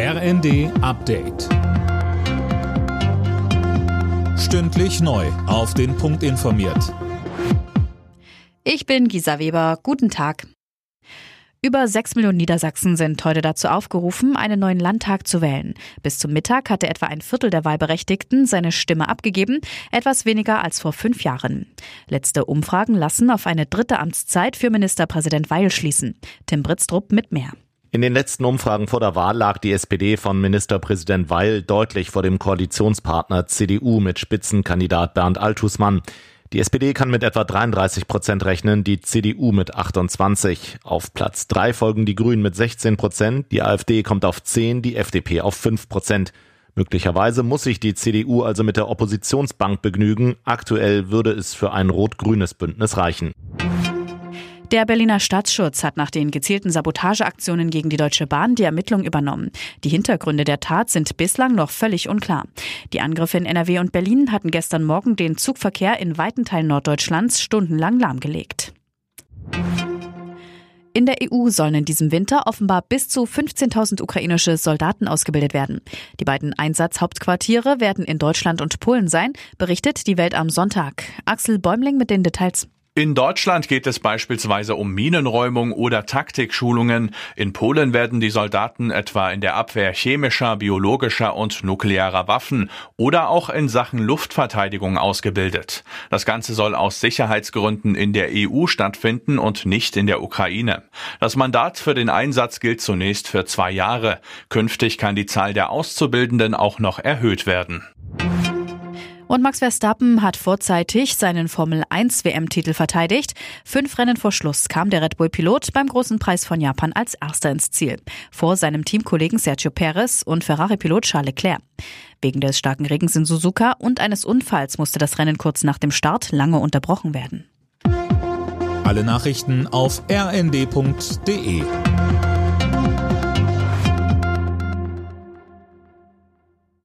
RND Update. Stündlich neu. Auf den Punkt informiert. Ich bin Gisa Weber. Guten Tag. Über sechs Millionen Niedersachsen sind heute dazu aufgerufen, einen neuen Landtag zu wählen. Bis zum Mittag hatte etwa ein Viertel der Wahlberechtigten seine Stimme abgegeben, etwas weniger als vor fünf Jahren. Letzte Umfragen lassen auf eine dritte Amtszeit für Ministerpräsident Weil schließen. Tim Britztrup mit mehr. In den letzten Umfragen vor der Wahl lag die SPD von Ministerpräsident Weil deutlich vor dem Koalitionspartner CDU mit Spitzenkandidat Bernd Altusmann. Die SPD kann mit etwa 33 Prozent rechnen, die CDU mit 28. Auf Platz 3 folgen die Grünen mit 16 Prozent, die AfD kommt auf 10, die FDP auf 5 Prozent. Möglicherweise muss sich die CDU also mit der Oppositionsbank begnügen. Aktuell würde es für ein rot-grünes Bündnis reichen. Der Berliner Staatsschutz hat nach den gezielten Sabotageaktionen gegen die Deutsche Bahn die Ermittlung übernommen. Die Hintergründe der Tat sind bislang noch völlig unklar. Die Angriffe in NRW und Berlin hatten gestern Morgen den Zugverkehr in weiten Teilen Norddeutschlands stundenlang lahmgelegt. In der EU sollen in diesem Winter offenbar bis zu 15.000 ukrainische Soldaten ausgebildet werden. Die beiden Einsatzhauptquartiere werden in Deutschland und Polen sein, berichtet die Welt am Sonntag. Axel Bäumling mit den Details. In Deutschland geht es beispielsweise um Minenräumung oder Taktikschulungen. In Polen werden die Soldaten etwa in der Abwehr chemischer, biologischer und nuklearer Waffen oder auch in Sachen Luftverteidigung ausgebildet. Das Ganze soll aus Sicherheitsgründen in der EU stattfinden und nicht in der Ukraine. Das Mandat für den Einsatz gilt zunächst für zwei Jahre. Künftig kann die Zahl der Auszubildenden auch noch erhöht werden. Und Max Verstappen hat vorzeitig seinen Formel 1 WM-Titel verteidigt. Fünf Rennen vor Schluss kam der Red Bull-Pilot beim großen Preis von Japan als erster ins Ziel. Vor seinem Teamkollegen Sergio Perez und Ferrari-Pilot Charles Leclerc. Wegen des starken Regens in Suzuka und eines Unfalls musste das Rennen kurz nach dem Start lange unterbrochen werden. Alle Nachrichten auf rnd.de